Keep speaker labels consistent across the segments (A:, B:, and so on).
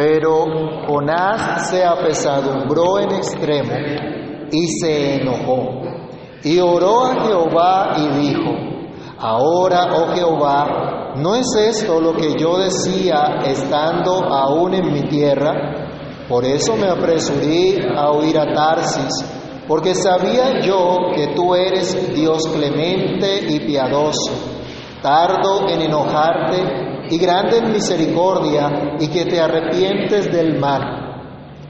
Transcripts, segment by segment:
A: Pero Jonás se apesadumbró en extremo y se enojó. Y oró a Jehová y dijo, Ahora, oh Jehová, ¿no es esto lo que yo decía estando aún en mi tierra? Por eso me apresuré a huir a Tarsis, porque sabía yo que tú eres Dios clemente y piadoso, tardo en enojarte y grande en misericordia, y que te arrepientes del mal.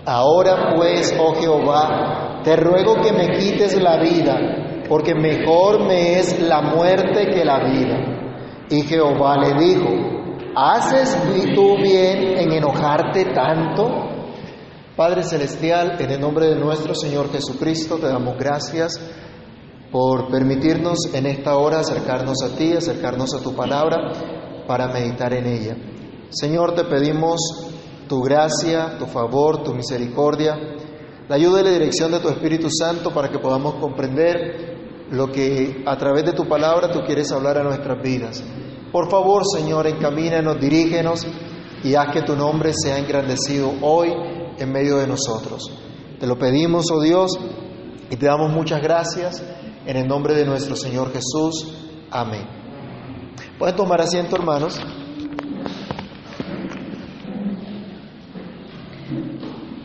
A: Ahora pues, oh Jehová, te ruego que me quites la vida porque mejor me es la muerte que la vida. Y Jehová le dijo, ¿haces tú bien en enojarte tanto? Padre Celestial, en el nombre de nuestro Señor Jesucristo, te damos gracias por permitirnos en esta hora acercarnos a ti, acercarnos a tu palabra para meditar en ella. Señor, te pedimos tu gracia, tu favor, tu misericordia, la ayuda y la dirección de tu Espíritu Santo para que podamos comprender lo que a través de tu palabra tú quieres hablar a nuestras vidas. Por favor, Señor, encamínanos, dirígenos y haz que tu nombre sea engrandecido hoy en medio de nosotros. Te lo pedimos, oh Dios, y te damos muchas gracias en el nombre de nuestro Señor Jesús. Amén. Pueden tomar asiento, hermanos.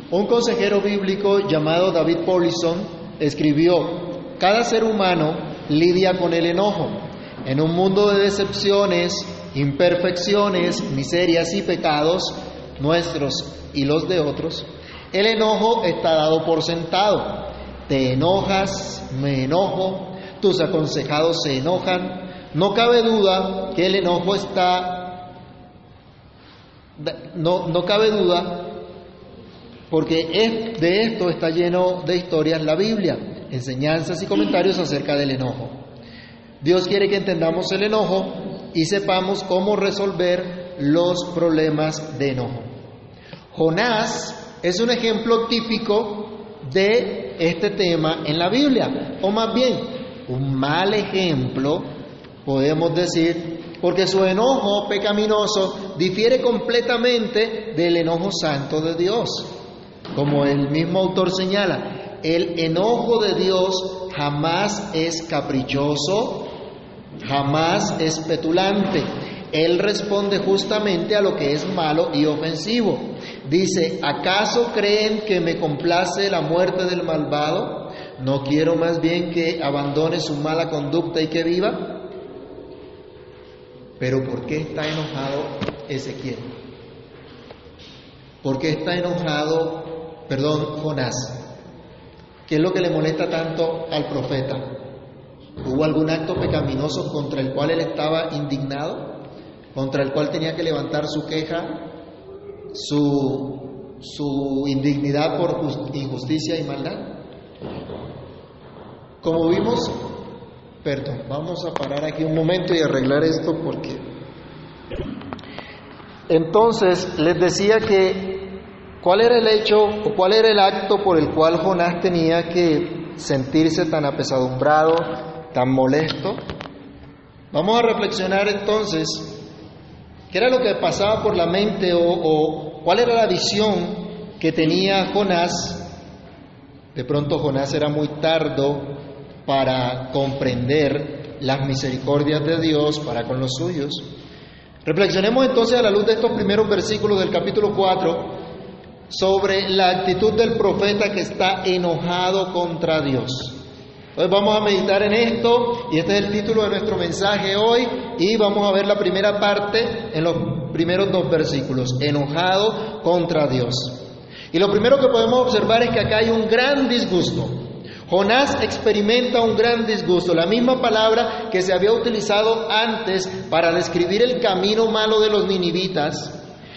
A: Un consejero bíblico llamado David Paulison escribió, cada ser humano lidia con el enojo. En un mundo de decepciones, imperfecciones, miserias y pecados, nuestros y los de otros, el enojo está dado por sentado. Te enojas, me enojo, tus aconsejados se enojan. No cabe duda que el enojo está... No, no cabe duda porque de esto está lleno de historias la Biblia enseñanzas y comentarios acerca del enojo. Dios quiere que entendamos el enojo y sepamos cómo resolver los problemas de enojo. Jonás es un ejemplo típico de este tema en la Biblia, o más bien, un mal ejemplo, podemos decir, porque su enojo pecaminoso difiere completamente del enojo santo de Dios. Como el mismo autor señala, el enojo de Dios jamás es caprichoso, jamás es petulante. Él responde justamente a lo que es malo y ofensivo. Dice, ¿acaso creen que me complace la muerte del malvado? ¿No quiero más bien que abandone su mala conducta y que viva? Pero ¿por qué está enojado Ezequiel? ¿Por qué está enojado, perdón, Jonás? ¿Qué es lo que le molesta tanto al profeta? ¿Hubo algún acto pecaminoso contra el cual él estaba indignado? ¿Contra el cual tenía que levantar su queja, su, su indignidad por injusticia y maldad? Como vimos, perdón, vamos a parar aquí un momento y arreglar esto porque... Entonces les decía que ¿Cuál era el hecho o cuál era el acto por el cual Jonás tenía que sentirse tan apesadumbrado, tan molesto? Vamos a reflexionar entonces qué era lo que pasaba por la mente o, o cuál era la visión que tenía Jonás. De pronto Jonás era muy tardo para comprender las misericordias de Dios para con los suyos. Reflexionemos entonces a la luz de estos primeros versículos del capítulo 4 sobre la actitud del profeta que está enojado contra Dios. Entonces vamos a meditar en esto y este es el título de nuestro mensaje hoy y vamos a ver la primera parte en los primeros dos versículos, enojado contra Dios. Y lo primero que podemos observar es que acá hay un gran disgusto. Jonás experimenta un gran disgusto, la misma palabra que se había utilizado antes para describir el camino malo de los ninivitas,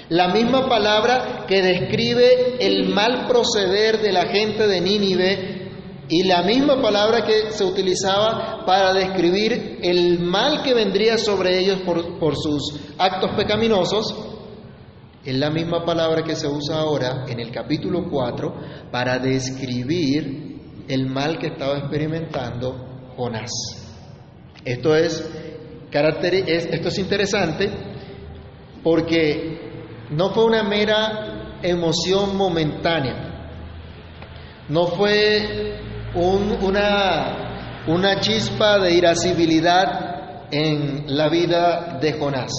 A: la misma palabra que describe el mal proceder de la gente de Nínive y la misma palabra que se utilizaba para describir el mal que vendría sobre ellos por, por sus actos pecaminosos, es la misma palabra que se usa ahora en el capítulo 4 para describir el mal que estaba experimentando Jonás. Esto es, esto es interesante porque no fue una mera emoción momentánea. No fue una, una chispa de irascibilidad en la vida de Jonás.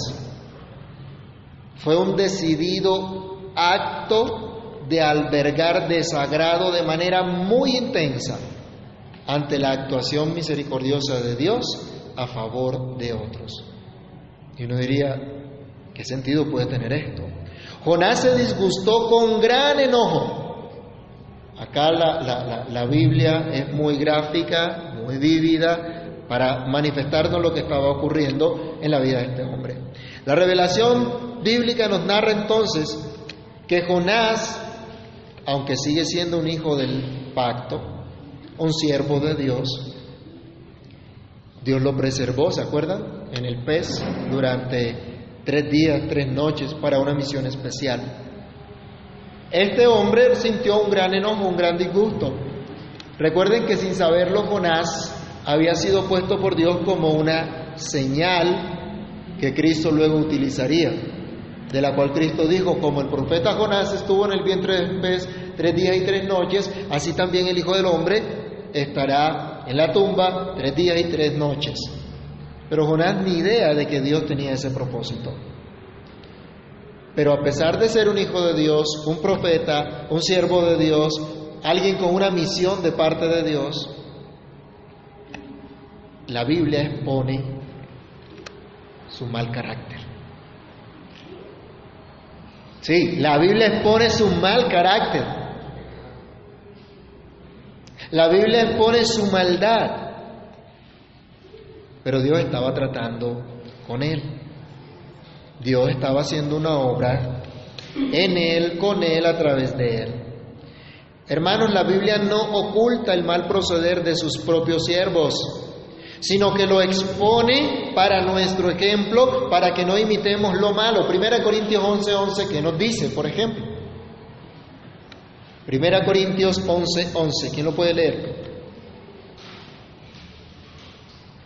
A: Fue un decidido acto de albergar desagrado de manera muy intensa ante la actuación misericordiosa de Dios a favor de otros. Y uno diría, ¿qué sentido puede tener esto? Jonás se disgustó con gran enojo. Acá la, la, Biblia es muy gráfica, muy vívida, para manifestarnos lo que estaba ocurriendo en la vida de este hombre. La revelación bíblica nos narra entonces que Jonás, aunque sigue siendo un hijo del pacto, un siervo de Dios, Dios lo preservó, ¿se acuerdan? En el pez durante tres días, tres noches para una misión especial. Este hombre sintió un gran enojo, un gran disgusto. Recuerden que sin saberlo Jonás había sido puesto por Dios como una señal que Cristo luego utilizaría, de la cual Cristo dijo, como el profeta Jonás estuvo en el vientre del pez tres días y tres noches, así también el Hijo del Hombre estará en la tumba tres días y tres noches. Pero Jonás ni idea de que Dios tenía ese propósito. Pero a pesar de ser un hijo de Dios, un profeta, un siervo de Dios, alguien con una misión de parte de Dios, la Biblia expone su mal carácter. Sí, la Biblia expone su mal carácter. La Biblia expone su maldad. Pero Dios estaba tratando con él. Dios estaba haciendo una obra en él, con él, a través de él. Hermanos, la Biblia no oculta el mal proceder de sus propios siervos, sino que lo expone para nuestro ejemplo, para que no imitemos lo malo. Primera Corintios 11:11, 11, que nos dice, por ejemplo. Primera Corintios 11:11, 11, ¿quién lo puede leer?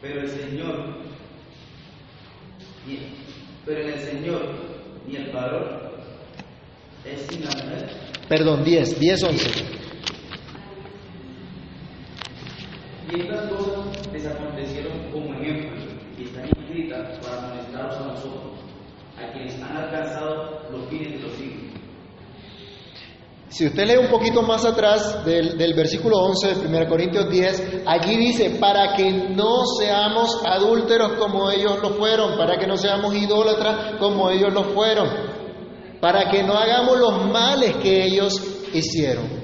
B: Pero el Señor, pero en el Señor ni el valor es sin
A: Perdón, 10, 10, 11.
B: Y estas cosas les acontecieron como ejemplo y están escritas para amonestaros a nosotros, a quienes han alcanzado los fines de los siglos.
A: Si usted lee un poquito más atrás del, versículo 11 de 1 Corintios 10, allí dice, para que no seamos adúlteros como ellos lo fueron, para que no seamos idólatras como ellos lo fueron, para que no hagamos los males que ellos hicieron.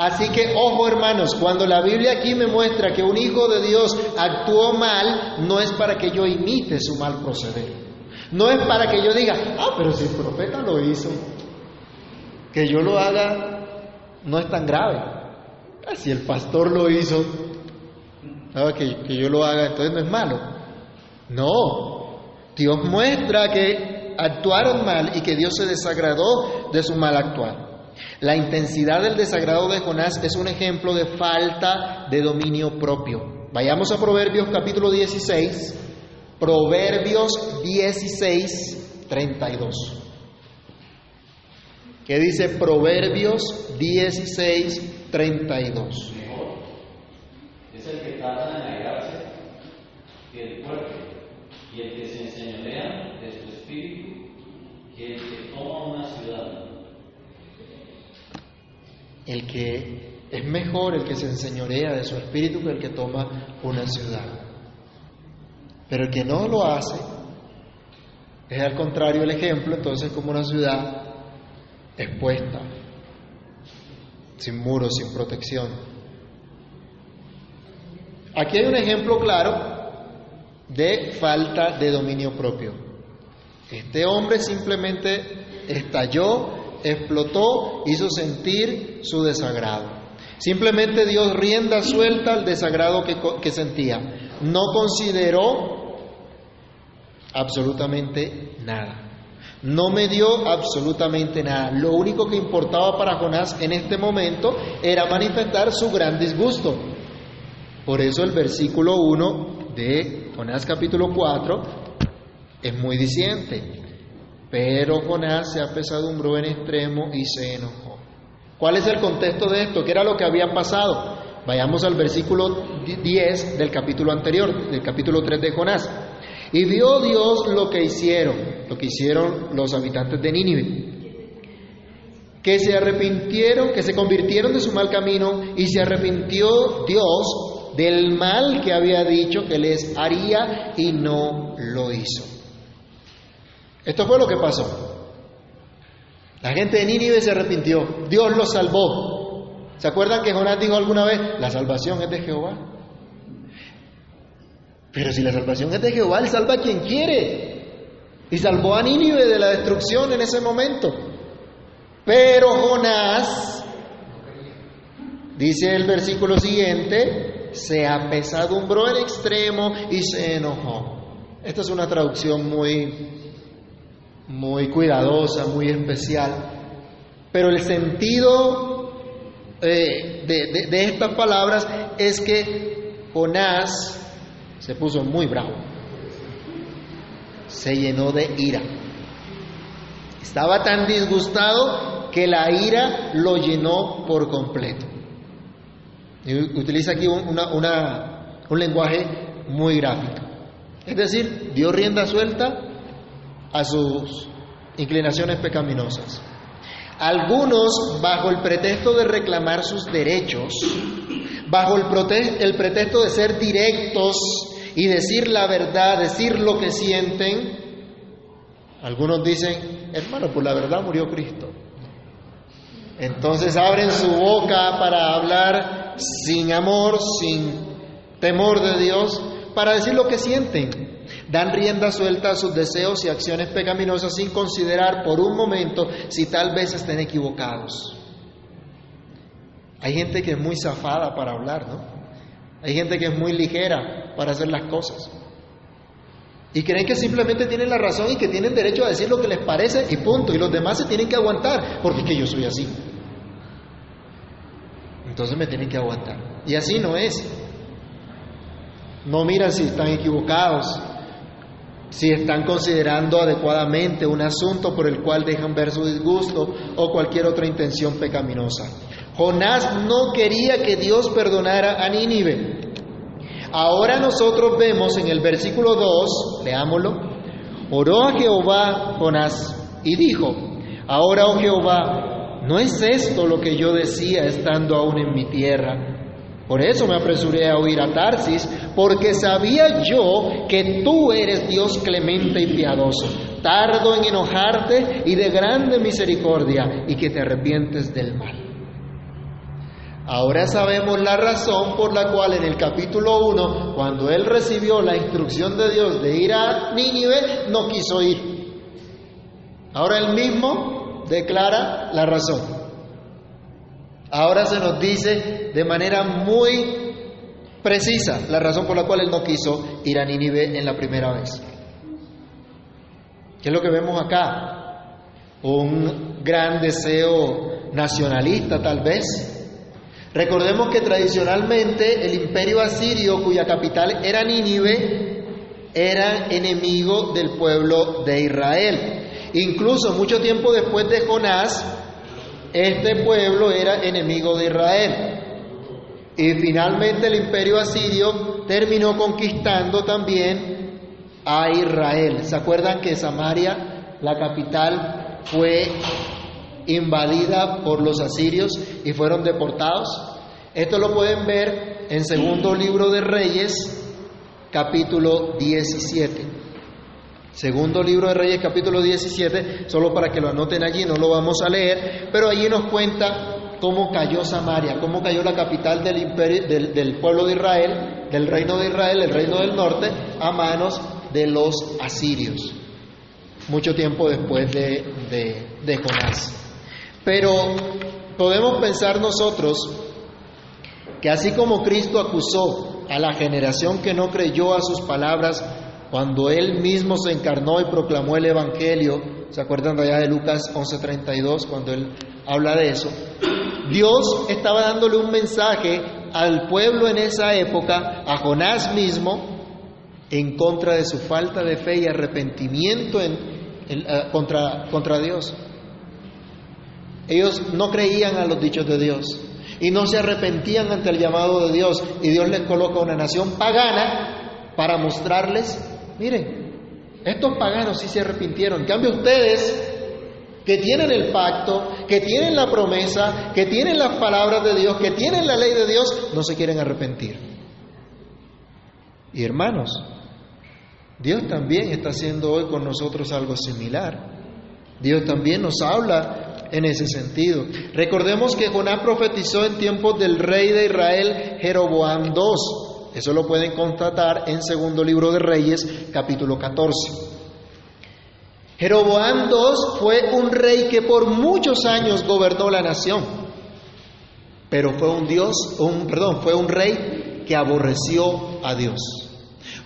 A: Así que, ojo hermanos, cuando la Biblia aquí me muestra que un hijo de Dios actuó mal, no es para que yo imite su mal proceder. No es para que yo diga, ah, pero si el profeta lo hizo, que yo lo haga no es tan grave. Ah, si el pastor lo hizo, que, que yo lo haga, entonces no es malo. No, Dios muestra que actuaron mal y que Dios se desagradó de su mal actuar. La intensidad del desagrado de Jonás es un ejemplo de falta de dominio propio. Vayamos a Proverbios capítulo 16, Proverbios 16, 32 que dice Proverbios 16, 32.
C: Es el que tarda en alegrarse que el fuerte, y el que se enseñorea de su espíritu, que el que toma una ciudad.
A: El que es mejor el que se enseñorea de su espíritu que el que toma una ciudad. Pero el que no lo hace, es al contrario el ejemplo, entonces como una ciudad expuesta, sin muros, sin protección. Aquí hay un ejemplo claro de falta de dominio propio. Este hombre simplemente estalló, explotó, hizo sentir su desagrado. Simplemente dio rienda suelta al desagrado que, que sentía. No consideró absolutamente nada. No me dio absolutamente nada. Lo único que importaba para Jonás en este momento era manifestar su gran disgusto. Por eso el versículo 1 de Jonás capítulo 4 es muy diciente. Pero Jonás se apesadumbró en extremo y se enojó. ¿Cuál es el contexto de esto? ¿Qué era lo que había pasado? Vayamos al versículo 10 del capítulo anterior, del capítulo 3 de Jonás. Y vio Dios lo que hicieron, lo que hicieron los habitantes de Nínive, que se arrepintieron, que se convirtieron de su mal camino y se arrepintió Dios del mal que había dicho que les haría y no lo hizo. Esto fue lo que pasó. La gente de Nínive se arrepintió, Dios los salvó. ¿Se acuerdan que Jonás dijo alguna vez, la salvación es de Jehová? Pero si la salvación es de Jehová, Él salva a quien quiere. Y salvó a Nínive de la destrucción en ese momento. Pero Jonás, dice el versículo siguiente, se apesadumbró en extremo y se enojó. Esta es una traducción muy, muy cuidadosa, muy especial. Pero el sentido eh, de, estas palabras es que Jonás se puso muy bravo, se llenó de ira. Estaba tan disgustado que la ira lo llenó por completo. Y utiliza aquí una, un lenguaje muy gráfico. Es decir, dio rienda suelta a sus inclinaciones pecaminosas. Algunos, bajo el pretexto de reclamar sus derechos, bajo el, el pretexto de ser directos y decir la verdad, decir lo que sienten, algunos dicen, hermano, por la verdad murió Cristo. Entonces abren su boca para hablar sin amor, sin temor de Dios, para decir lo que sienten. Dan rienda suelta a sus deseos y acciones pecaminosas sin considerar por un momento si tal vez estén equivocados. Hay gente que es muy zafada para hablar, ¿no? Hay gente que es muy ligera para hacer las cosas. Y creen que simplemente tienen la razón y que tienen derecho a decir lo que les parece y punto. Y los demás se tienen que aguantar porque es que yo soy así. Entonces me tienen que aguantar. Y así no es. No miran si están equivocados, si están considerando adecuadamente un asunto por el cual dejan ver su disgusto o cualquier otra intención pecaminosa. Jonás no quería que Dios perdonara a Nínive. Ahora nosotros vemos en el versículo 2, leámoslo, oró a Jehová Jonás y dijo, ahora, oh Jehová, ¿no es esto lo que yo decía estando aún en mi tierra? Por eso me apresuré a huir a Tarsis, porque sabía yo que tú eres Dios clemente y piadoso, tardo en enojarte y de grande misericordia, y que te arrepientes del mal. Ahora sabemos la razón por la cual en el capítulo 1, cuando él recibió la instrucción de Dios de ir a Nínive, no quiso ir. Ahora él mismo declara la razón. Ahora se nos dice de manera muy precisa la razón por la cual él no quiso ir a Nínive en la primera vez. ¿Qué es lo que vemos acá? Un gran deseo nacionalista tal vez, Recordemos que tradicionalmente el imperio asirio, cuya capital era Nínive, era enemigo del pueblo de Israel. Incluso mucho tiempo después de Jonás, este pueblo era enemigo de Israel. Y finalmente el imperio asirio terminó conquistando también a Israel. ¿Se acuerdan que Samaria, la capital, fue invadida por los asirios y fueron deportados. Esto lo pueden ver en segundo libro de Reyes, capítulo 17. Segundo libro de Reyes, capítulo 17, solo para que lo anoten allí, no lo vamos a leer, pero allí nos cuenta cómo cayó Samaria, cómo cayó la capital del, imperio, del, pueblo de Israel, del reino de Israel, el reino del norte, a manos de los asirios, mucho tiempo después de, de, de Jonás. Pero podemos pensar nosotros que así como Cristo acusó a la generación que no creyó a sus palabras cuando Él mismo se encarnó y proclamó el Evangelio, ¿se acuerdan allá de Lucas 11:32 cuando Él habla de eso? Dios estaba dándole un mensaje al pueblo en esa época, a Jonás mismo, en contra de su falta de fe y arrepentimiento en, eh, contra, contra Dios. Ellos no creían a los dichos de Dios y no se arrepentían ante el llamado de Dios y Dios les coloca una nación pagana para mostrarles, miren, estos paganos sí se arrepintieron, en cambio ustedes que tienen el pacto, que tienen la promesa, que tienen las palabras de Dios, que tienen la ley de Dios, no se quieren arrepentir. Y hermanos, Dios también está haciendo hoy con nosotros algo similar. Dios también nos habla en ese sentido. Recordemos que Jonás profetizó en tiempos del rey de Israel, Jeroboam II. Eso lo pueden constatar en segundo libro de Reyes, capítulo 14. Jeroboam II fue un rey que por muchos años gobernó la nación, pero fue un Dios, un, perdón, fue un rey que aborreció a Dios.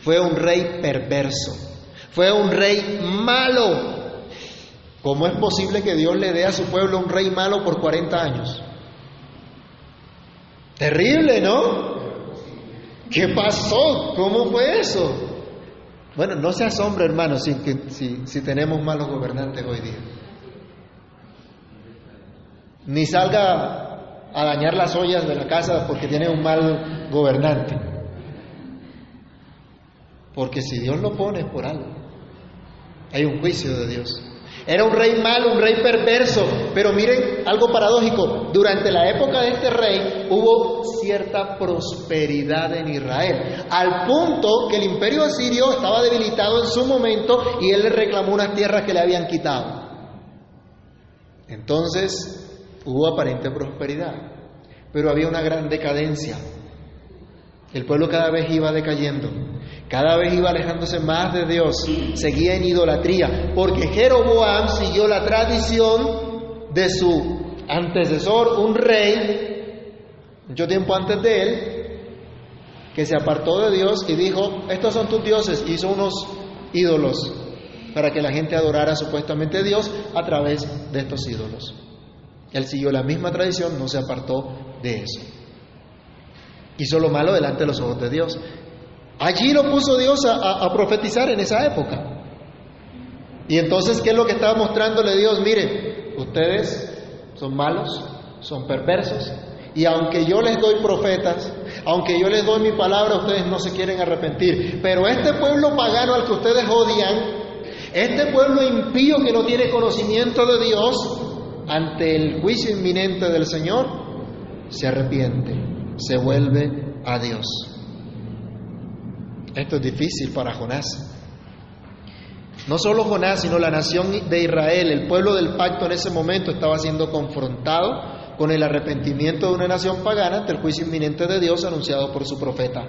A: Fue un rey perverso, fue un rey malo. ¿Cómo es posible que Dios le dé a su pueblo un rey malo por 40 años? Terrible, ¿no? ¿Qué pasó? ¿Cómo fue eso? Bueno, no se asombre, hermano, si, si, si tenemos malos gobernantes hoy día. Ni salga a dañar las ollas de la casa porque tiene un mal gobernante. Porque si Dios lo pone es por algo. Hay un juicio de Dios. Era un rey malo, un rey perverso, pero miren algo paradójico, durante la época de este rey hubo cierta prosperidad en Israel, al punto que el imperio asirio estaba debilitado en su momento y él le reclamó unas tierras que le habían quitado. Entonces hubo aparente prosperidad, pero había una gran decadencia. El pueblo cada vez iba decayendo. Cada vez iba alejándose más de Dios, seguía en idolatría, porque Jeroboam siguió la tradición de su antecesor, un rey, mucho tiempo antes de él, que se apartó de Dios y dijo, estos son tus dioses, hizo unos ídolos para que la gente adorara supuestamente a Dios a través de estos ídolos. Él siguió la misma tradición, no se apartó de eso. Hizo lo malo delante de los ojos de Dios. Allí lo puso Dios a, profetizar en esa época. Y entonces, ¿qué es lo que estaba mostrándole Dios? Mire, ustedes son malos, son perversos, y aunque yo les doy profetas, aunque yo les doy mi palabra, ustedes no se quieren arrepentir. Pero este pueblo pagano al que ustedes odian, este pueblo impío que no tiene conocimiento de Dios, ante el juicio inminente del Señor, se arrepiente, se vuelve a Dios. Esto es difícil para Jonás. No solo Jonás, sino la nación de Israel, el pueblo del pacto en ese momento estaba siendo confrontado con el arrepentimiento de una nación pagana ante el juicio inminente de Dios anunciado por su profeta.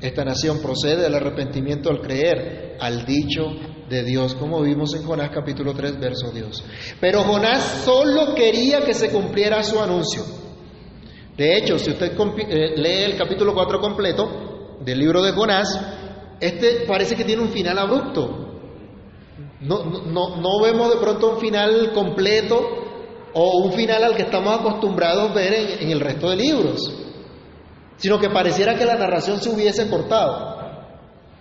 A: Esta nación procede del arrepentimiento al creer al dicho de Dios, como vimos en Jonás capítulo 3, verso Dios. Pero Jonás solo quería que se cumpliera su anuncio. De hecho, si usted eh, lee el capítulo 4 completo, del libro de Jonás, este parece que tiene un final abrupto. No, no, no vemos de pronto un final completo o un final al que estamos acostumbrados a ver en, en el resto de libros, sino que pareciera que la narración se hubiese cortado,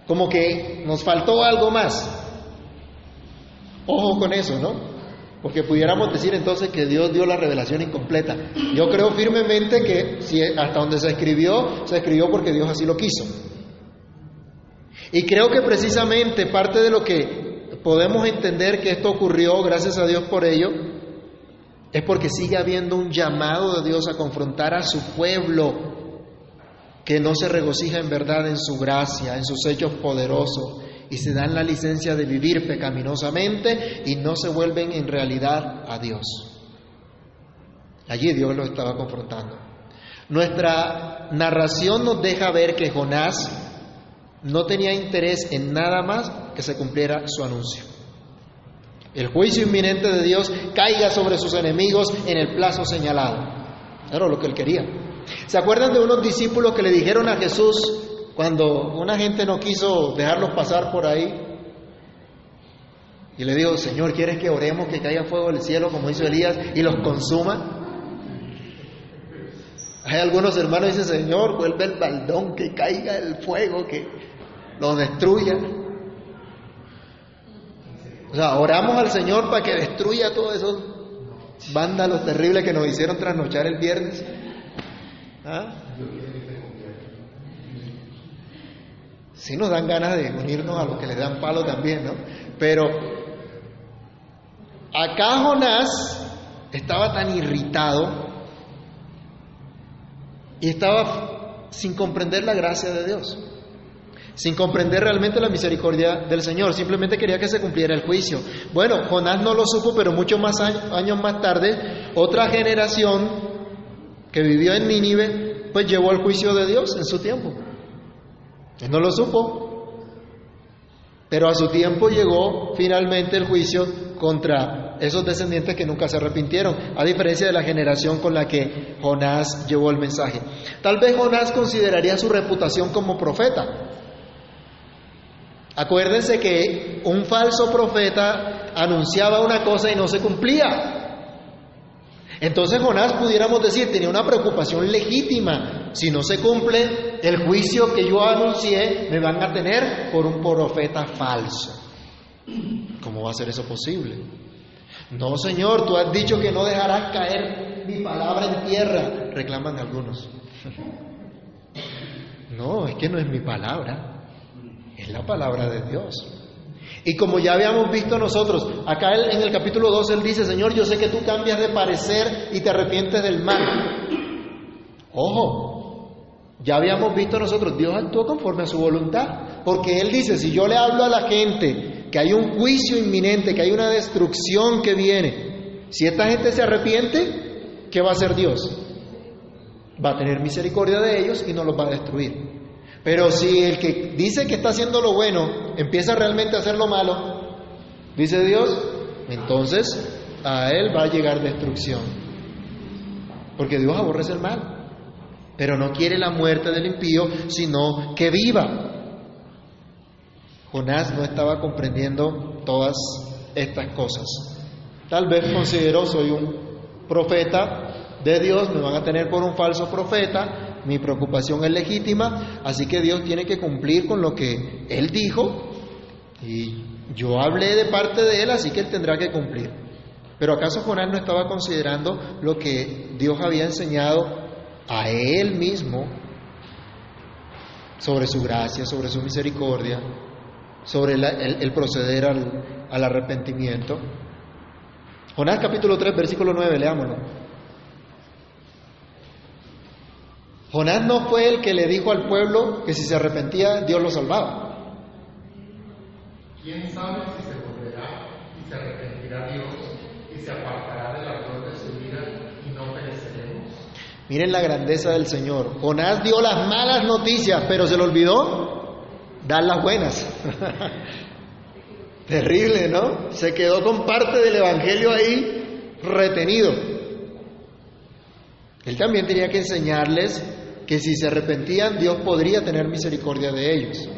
A: como que nos faltó algo más. Ojo con eso, ¿no? Porque pudiéramos decir entonces que Dios dio la revelación incompleta. Yo creo firmemente que si hasta donde se escribió, se escribió porque Dios así lo quiso. Y creo que precisamente parte de lo que podemos entender que esto ocurrió, gracias a Dios por ello, es porque sigue habiendo un llamado de Dios a confrontar a su pueblo que no se regocija en verdad en su gracia, en sus hechos poderosos, y se dan la licencia de vivir pecaminosamente y no se vuelven en realidad a Dios. Allí Dios lo estaba confrontando. Nuestra narración nos deja ver que Jonás no tenía interés en nada más que se cumpliera su anuncio. El juicio inminente de Dios caiga sobre sus enemigos en el plazo señalado. Era lo que él quería. ¿Se acuerdan de unos discípulos que le dijeron a Jesús, cuando una gente no quiso dejarlos pasar por ahí, y le digo, Señor, ¿quieres que oremos que caiga fuego del cielo, como hizo Elías, y los consuma? Hay algunos hermanos que dicen, Señor, vuelve el baldón, que caiga el fuego, que los destruya. O sea, oramos al Señor para que destruya todos esos vándalos terribles que nos hicieron trasnochar el viernes. ¿Ah? Sí nos dan ganas de unirnos a los que les dan palo también, ¿no? Pero acá Jonás estaba tan irritado y estaba sin comprender la gracia de Dios, sin comprender realmente la misericordia del Señor, simplemente quería que se cumpliera el juicio. Bueno, Jonás no lo supo, pero muchos más años más tarde, otra generación que vivió en Nínive, pues llevó al juicio de Dios en su tiempo. Él no lo supo. Pero a su tiempo llegó finalmente el juicio contra esos descendientes que nunca se arrepintieron, a diferencia de la generación con la que Jonás llevó el mensaje. Tal vez Jonás consideraría su reputación como profeta. Acuérdense que un falso profeta anunciaba una cosa y no se cumplía. Entonces Jonás pudiéramos decir tenía una preocupación legítima. Si no se cumple el juicio que yo anuncié, me van a tener por un profeta falso. ¿Cómo va a ser eso posible? No, Señor, tú has dicho que no dejarás caer mi palabra en tierra, reclaman algunos. No, es que no es mi palabra, es la palabra de Dios. Y como ya habíamos visto nosotros, acá en el capítulo 2 él dice, Señor, yo sé que tú cambias de parecer y te arrepientes del mal. Ojo, ya habíamos visto nosotros, Dios actuó conforme a su voluntad, porque Él dice, si yo le hablo a la gente que hay un juicio inminente, que hay una destrucción que viene, si esta gente se arrepiente, ¿qué va a hacer Dios? Va a tener misericordia de ellos y no los va a destruir. Pero si el que dice que está haciendo lo bueno empieza realmente a hacer lo malo, dice Dios, entonces a él va a llegar destrucción. Porque Dios aborrece el mal, pero no quiere la muerte del impío, sino que viva. Jonás no estaba comprendiendo todas estas cosas. Tal vez consideró soy un profeta de Dios, me van a tener por un falso profeta, mi preocupación es legítima, así que Dios tiene que cumplir con lo que Él dijo y yo hablé de parte de Él, así que Él tendrá que cumplir. Pero ¿acaso Jonás no estaba considerando lo que Dios había enseñado a Él mismo sobre su gracia, sobre su misericordia, sobre el, proceder al, arrepentimiento? Jonás capítulo 3, versículo 9, leámoslo. Jonás no fue el que le dijo al pueblo que si se arrepentía Dios lo salvaba.
D: ¿Quién sabe si se volverá y se arrepentirá Dios y se apartará del de su vida y no pereceremos?
A: Miren la grandeza del Señor. Jonás dio las malas noticias, pero se le olvidó dar las buenas. Terrible, ¿no? Se quedó con parte del Evangelio ahí retenido. Él también tenía que enseñarles que si se arrepentían Dios podría tener misericordia de ellos.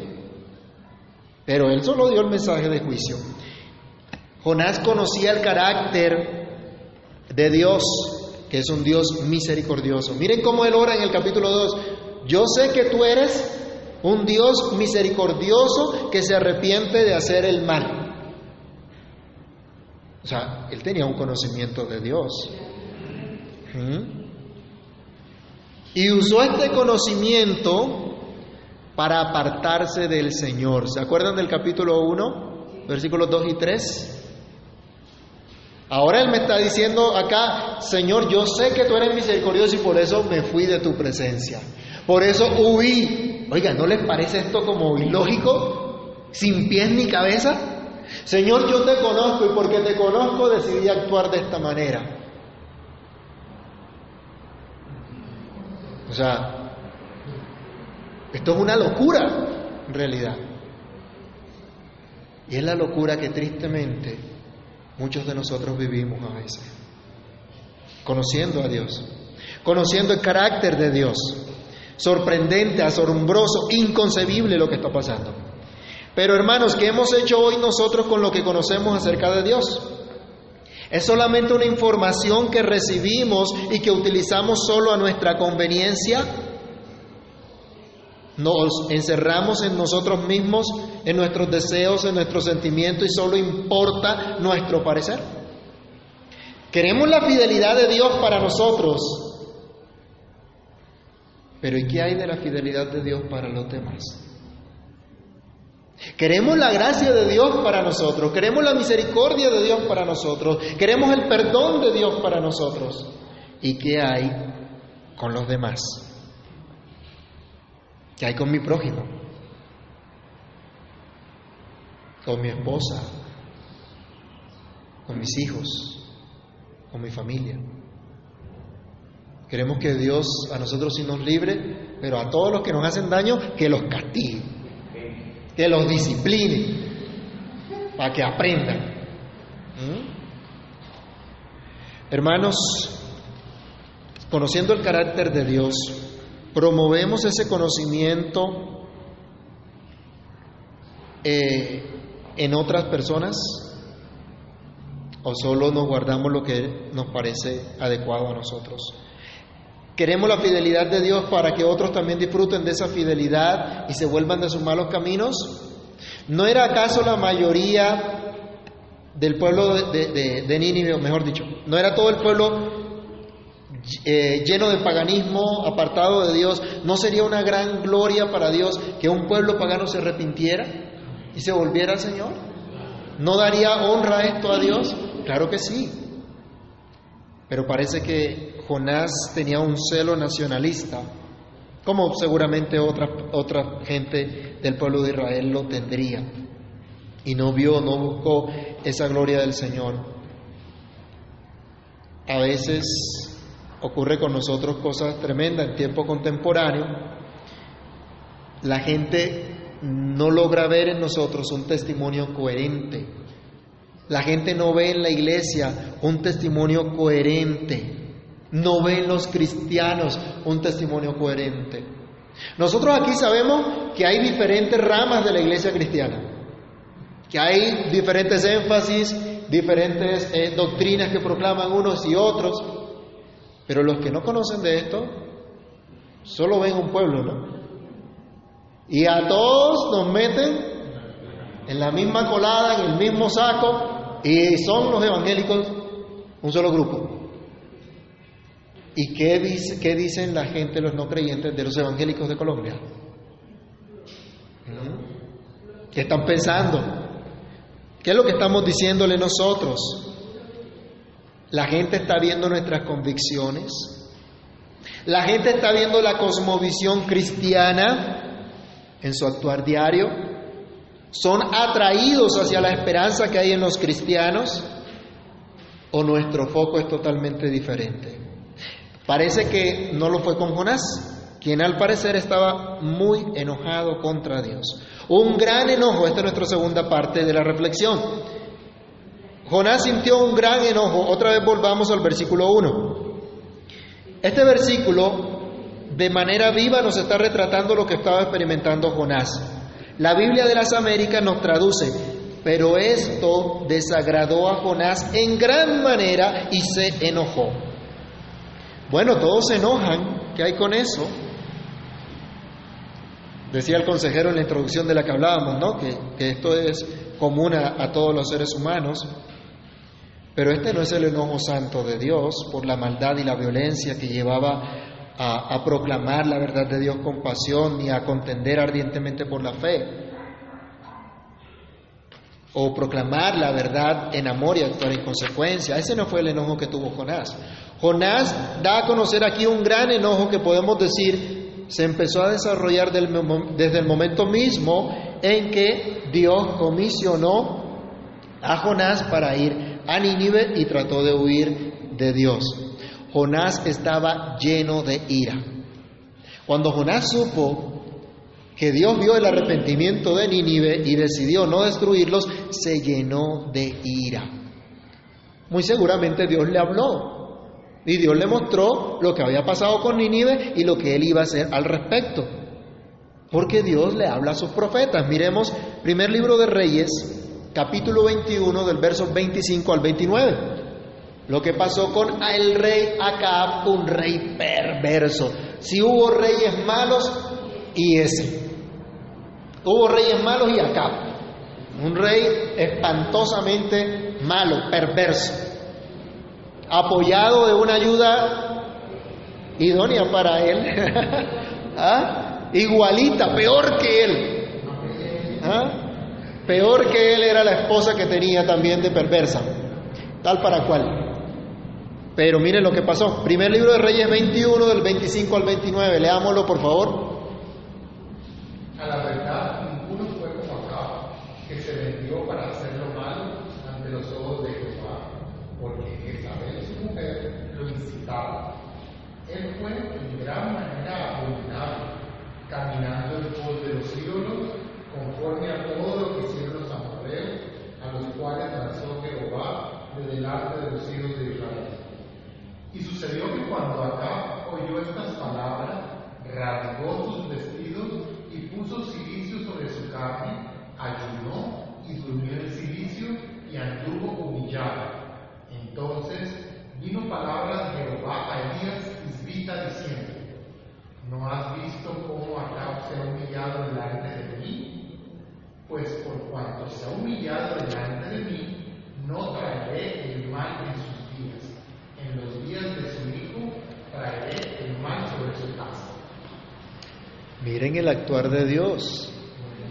A: Pero él solo dio el mensaje de juicio. Jonás conocía el carácter de Dios, que es un Dios misericordioso. Miren cómo él ora en el capítulo 2. Yo sé que tú eres un Dios misericordioso que se arrepiente de hacer el mal. O sea, él tenía un conocimiento de Dios. ¿Mm? Y usó este conocimiento para apartarse del Señor. ¿Se acuerdan del capítulo 1, versículos 2 y 3? Ahora Él me está diciendo acá, Señor, yo sé que tú eres misericordioso y por eso me fui de tu presencia. Por eso huí. Oiga, ¿no les parece esto como ilógico? Sin pies ni cabeza. Señor, yo te conozco y porque te conozco decidí actuar de esta manera. O sea, esto es una locura en realidad. Y es la locura que tristemente muchos de nosotros vivimos a veces. Conociendo a Dios, conociendo el carácter de Dios. Sorprendente, asombroso, inconcebible lo que está pasando. Pero hermanos, ¿qué hemos hecho hoy nosotros con lo que conocemos acerca de Dios? Es solamente una información que recibimos y que utilizamos solo a nuestra conveniencia. nos encerramos en nosotros mismos, en nuestros deseos, en nuestros sentimientos y solo importa nuestro parecer. Queremos la fidelidad de Dios para nosotros, pero ¿y qué hay de la fidelidad de Dios para los demás? Queremos la gracia de Dios para nosotros, queremos la misericordia de Dios para nosotros, queremos el perdón de Dios para nosotros. ¿Y qué hay con los demás? ¿Qué hay con mi prójimo? Con mi esposa, con mis hijos, con mi familia. Queremos que Dios a nosotros sí nos libre, pero a todos los que nos hacen daño, que los castigue, que los discipline, para que aprendan. ¿Mm? Hermanos, conociendo el carácter de Dios, promovemos ese conocimiento eh, en otras personas o solo nos guardamos lo que nos parece adecuado a nosotros. Queremos la fidelidad de Dios para que otros también disfruten de esa fidelidad y se vuelvan de sus malos caminos. ¿No era acaso la mayoría del pueblo de, de, de Nínive, mejor dicho, no era todo el pueblo eh, lleno de paganismo, apartado de Dios, ¿no sería una gran gloria para Dios que un pueblo pagano se arrepintiera y se volviera al Señor? ¿No daría honra esto a Dios? Claro que sí. Pero parece que Jonás tenía un celo nacionalista, como seguramente otra, otra gente del pueblo de Israel lo tendría. Y no vio, no buscó esa gloria del Señor. A veces ocurre con nosotros cosas tremendas en tiempo contemporáneo. La gente no logra ver en nosotros un testimonio coherente. La gente no ve en la iglesia un testimonio coherente. No ve en los cristianos un testimonio coherente. Nosotros aquí sabemos que hay diferentes ramas de la iglesia cristiana, que hay diferentes énfasis, diferentes eh, doctrinas que proclaman unos y otros, pero los que no conocen de esto, solo ven un pueblo, ¿no? Y a todos nos meten en la misma colada, en el mismo saco, y son los evangélicos un solo grupo. ¿Y qué, qué dicen la gente, los no creyentes, de los evangélicos de Colombia? ¿Qué están pensando? ¿Qué es lo que estamos diciéndole nosotros? La gente está viendo nuestras convicciones. La gente está viendo la cosmovisión cristiana en su actuar diario. Son atraídos hacia la esperanza que hay en los cristianos o nuestro foco es totalmente diferente. Parece que no lo fue con Jonás, quien al parecer estaba muy enojado contra Dios. Un gran enojo, esta es nuestra segunda parte de la reflexión. Jonás sintió un gran enojo. Otra vez volvamos al versículo 1. Este versículo de manera viva nos está retratando lo que estaba experimentando Jonás. La Biblia de las Américas nos traduce, pero esto desagradó a Jonás en gran manera y se enojó. Bueno, todos se enojan, ¿qué hay con eso? Decía el consejero en la introducción de la que hablábamos, ¿no? Que, esto es común a, a todos los seres humanos. Pero este no es el enojo santo de Dios por la maldad y la violencia que llevaba a, proclamar la verdad de Dios con pasión ni a contender ardientemente por la fe. O proclamar la verdad en amor y actuar en consecuencia. Ese no fue el enojo que tuvo Jonás. Jonás da a conocer aquí un gran enojo que podemos decir se empezó a desarrollar desde el momento mismo en que Dios comisionó a Jonás para ir a Nínive y trató de huir de Dios. Jonás estaba lleno de ira. Cuando Jonás supo que Dios vio el arrepentimiento de Nínive y decidió no destruirlos, se llenó de ira. Muy seguramente Dios le habló y Dios le mostró lo que había pasado con Nínive y lo que él iba a hacer al respecto. Porque Dios le habla a sus profetas. Miremos primer libro de Reyes, capítulo 21 del verso 25 al 29. Lo que pasó con el rey Acab, un rey perverso. Si hubo reyes malos, y ese. Hubo reyes malos y Acab. Un rey espantosamente malo, perverso, apoyado de una ayuda idónea para él, ¿Ah? igualita, peor que él. ¿Ah? Peor que él era la esposa que tenía también de perversa, tal para cual. Pero miren lo que pasó. Primer libro de Reyes 21, del 25 al 29. Leámoslo, por favor.
D: A la verdad, ninguno fue como acá, que se vendió para hacer lo malo ante los ojos de Jehová, porque Jezabel, su mujer, lo incitaba. Él fue en gran manera abominable, caminando en pos de los ídolos, conforme a todo lo que hicieron los amorreos, a los cuales lanzó Jehová de delante de los. Y sucedió que cuando acá oyó estas palabras, rasgó sus vestidos y puso silicio sobre su carne, ayunó y durmió en silicio y anduvo humillado. Entonces vino palabra de Jehová a Elías Isbita diciendo, ¿no has visto cómo Acab se ha humillado delante de mí? Pues por cuanto se ha humillado delante de mí, no traeré el mal en sus días. En los días de su hijo traeré el mal sobre su casa.
A: Miren el actuar de Dios.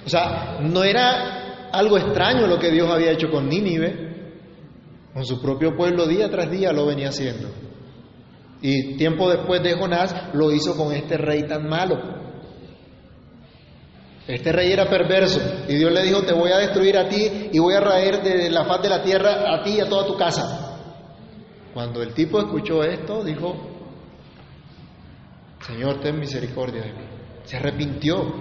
A: O sea, no era algo extraño lo que Dios había hecho con Nínive. Con su propio pueblo día tras día lo venía haciendo. Y tiempo después de Jonás lo hizo con este rey tan malo. Este rey era perverso y Dios le dijo, te voy a destruir a ti y voy a raer de la faz de la tierra a ti y a toda tu casa. Cuando el tipo escuchó esto, dijo, Señor, ten misericordia de mí. Se arrepintió,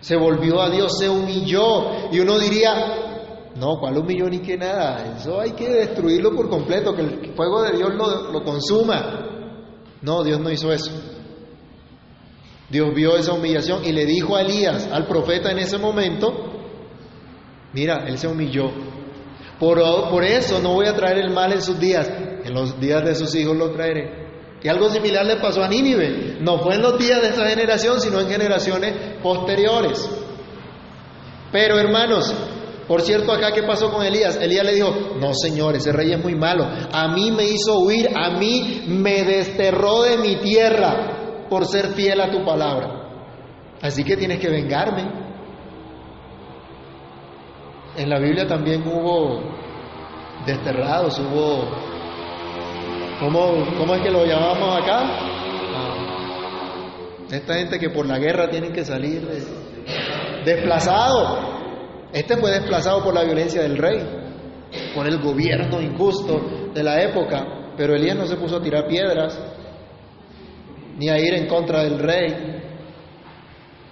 A: se volvió a Dios, se humilló. Y uno diría, no, ¿cuál humilló ni que nada? Eso hay que destruirlo por completo, que el fuego de Dios lo, lo consuma. No, Dios no hizo eso. Dios vio esa humillación y le dijo a Elías, al profeta en ese momento, mira, él se humilló. Por, por, eso no voy a traer el mal en sus días, en los días de sus hijos lo traeré. Y algo similar le pasó a Nínive. No fue en los días de esa generación, sino en generaciones posteriores. Pero hermanos, por cierto, acá qué pasó con Elías? Elías le dijo, no señor, ese rey es muy malo. A mí me hizo huir, a mí me desterró de mi tierra por ser fiel a tu palabra. Así que tienes que vengarme. En la Biblia también hubo desterrados, hubo... ¿Cómo, cómo es que lo llamamos acá? Ah, esta gente que por la guerra tienen que salir de, desplazado. Este fue desplazado por la violencia del rey, por el gobierno injusto de la época, pero Elías no se puso a tirar piedras ni a ir en contra del rey.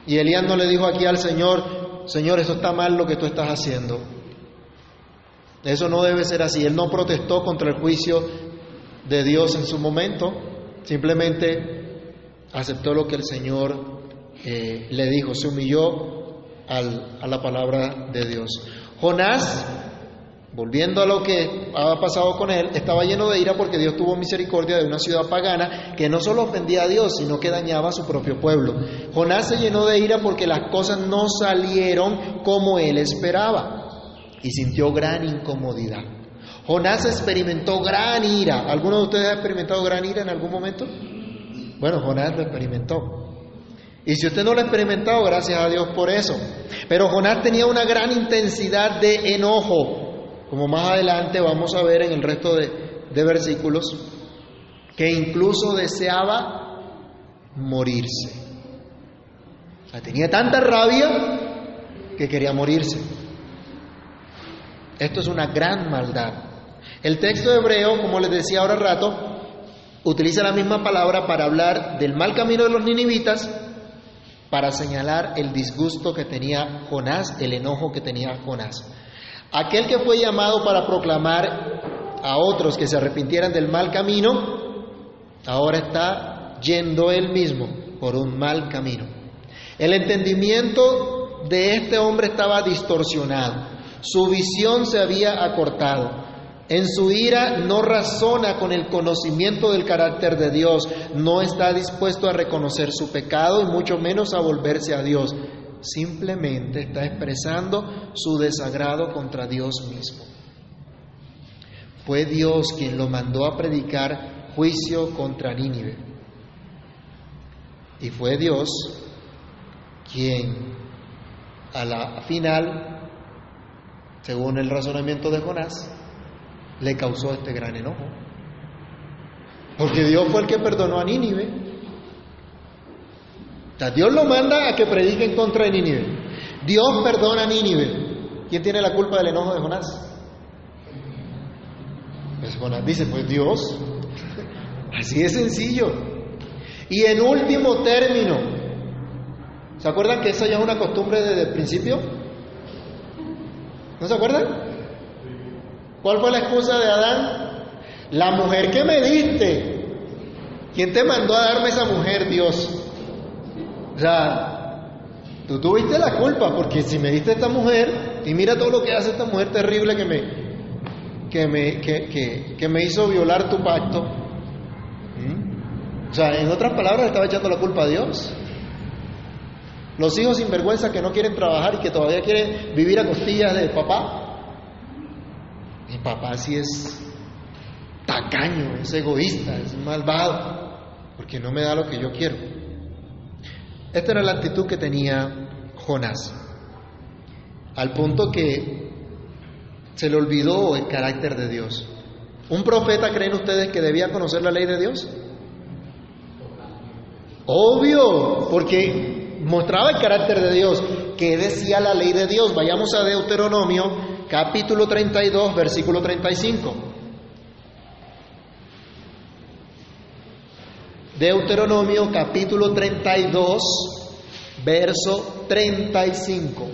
A: Y Elías no le dijo aquí al Señor, Señor, eso está mal lo que tú estás haciendo. Eso no debe ser así. Él no protestó contra el juicio de Dios en su momento, simplemente aceptó lo que el Señor eh, le dijo, se humilló a la palabra de Dios. Jonás, volviendo a lo que había pasado con él, estaba lleno de ira porque Dios tuvo misericordia de una ciudad pagana que no solo ofendía a Dios, sino que dañaba a su propio pueblo. Jonás se llenó de ira porque las cosas no salieron como él esperaba y sintió gran incomodidad. Jonás experimentó gran ira. ¿Alguno de ustedes ha experimentado gran ira en algún momento? Bueno, Jonás lo experimentó. Y si usted no lo ha experimentado, gracias a Dios por eso. Pero Jonás tenía una gran intensidad de enojo, como más adelante vamos a ver en el resto de, versículos, que incluso deseaba morirse. Tenía tanta rabia que quería morirse. Esto es una gran maldad. El texto hebreo, como les decía ahora rato, utiliza la misma palabra para hablar del mal camino de los ninivitas, para señalar el disgusto que tenía Jonás, el enojo que tenía Jonás. Aquel que fue llamado para proclamar a otros que se arrepintieran del mal camino, ahora está yendo él mismo por un mal camino. El entendimiento de este hombre estaba distorsionado, su visión se había acortado. En su ira no razona con el conocimiento del carácter de Dios, no está dispuesto a reconocer su pecado y mucho menos a volverse a Dios. Simplemente está expresando su desagrado contra Dios mismo. Fue Dios quien lo mandó a predicar juicio contra Nínive. Y fue Dios quien a la final, según el razonamiento de Jonás, le causó este gran enojo. Porque Dios fue el que perdonó a Nínive. O Dios lo manda a que predique en contra de Nínive. Dios perdona a Nínive. ¿Quién tiene la culpa del enojo de Jonás? Pues Jonás dice, pues Dios. Así de sencillo. Y en último término, ¿se acuerdan que esa ya es una costumbre desde el principio? ¿No se acuerdan? ¿Cuál fue la excusa de Adán? La mujer que me diste. ¿Quién te mandó a darme esa mujer, Dios? O sea, tú tuviste la culpa porque si me diste esta mujer y mira todo lo que hace esta mujer terrible que me, que me, que, que, me hizo violar tu pacto. ¿Mm? O sea, en otras palabras, estaba echando la culpa a Dios. Los hijos sin vergüenza que no quieren trabajar y que todavía quieren vivir a costillas de papá. Mi papá sí es tacaño, es egoísta, es malvado, porque no me da lo que yo quiero. Esta era la actitud que tenía Jonás, al punto que se le olvidó el carácter de Dios. ¿Un profeta creen ustedes que debía conocer la ley de Dios? Obvio, porque mostraba el carácter de Dios. ¿Qué decía la ley de Dios? Vayamos a Deuteronomio capítulo 32, versículo 35. Deuteronomio capítulo 32, verso 35.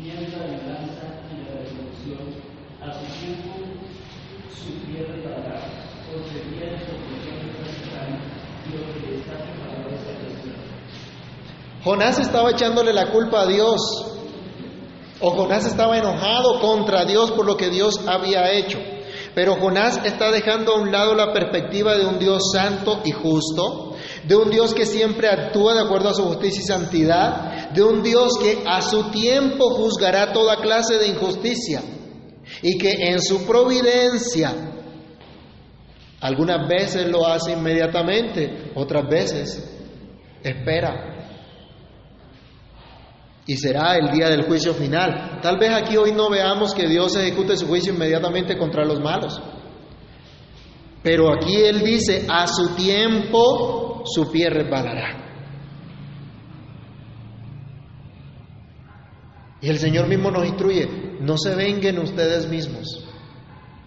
A: Mientras la venganza y la revolución a su tiempo su tierra pagará, porque el día de su opresión y lo que está preparado esa Jonás estaba echándole la culpa a Dios o Jonás estaba enojado contra Dios por lo que Dios había hecho. Pero Jonás está dejando a un lado la perspectiva de un Dios santo y justo, de un Dios que siempre actúa de acuerdo a su justicia y santidad, de un Dios que a su tiempo juzgará toda clase de injusticia y que en su providencia algunas veces lo hace inmediatamente, otras veces espera y será el día del juicio final. Tal vez aquí hoy no veamos que Dios ejecute su juicio inmediatamente contra los malos. Pero aquí Él dice, a su tiempo su pie resbalará. Y el Señor mismo nos instruye, no se venguen ustedes mismos,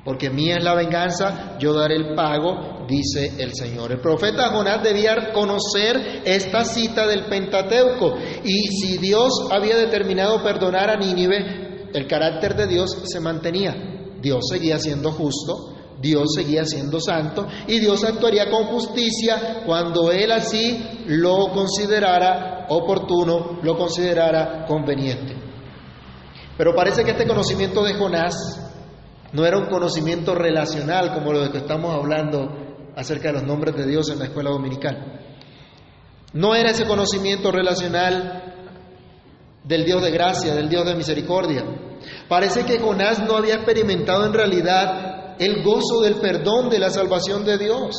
A: porque mía es la venganza, yo daré el pago, dice el Señor. El profeta Jonás debía conocer esta cita del Pentateuco, y si Dios había determinado perdonar a Nínive, el carácter de Dios se mantenía. Dios seguía siendo justo, Dios seguía siendo santo, y Dios actuaría con justicia cuando Él así lo considerara oportuno, lo considerara conveniente. Pero parece que este conocimiento de Jonás no era un conocimiento relacional como lo de que estamos hablando acerca de los nombres de Dios en la escuela dominical. No era ese conocimiento relacional del Dios de gracia, del Dios de misericordia. Parece que Jonás no había experimentado en realidad el gozo del perdón de la salvación de Dios,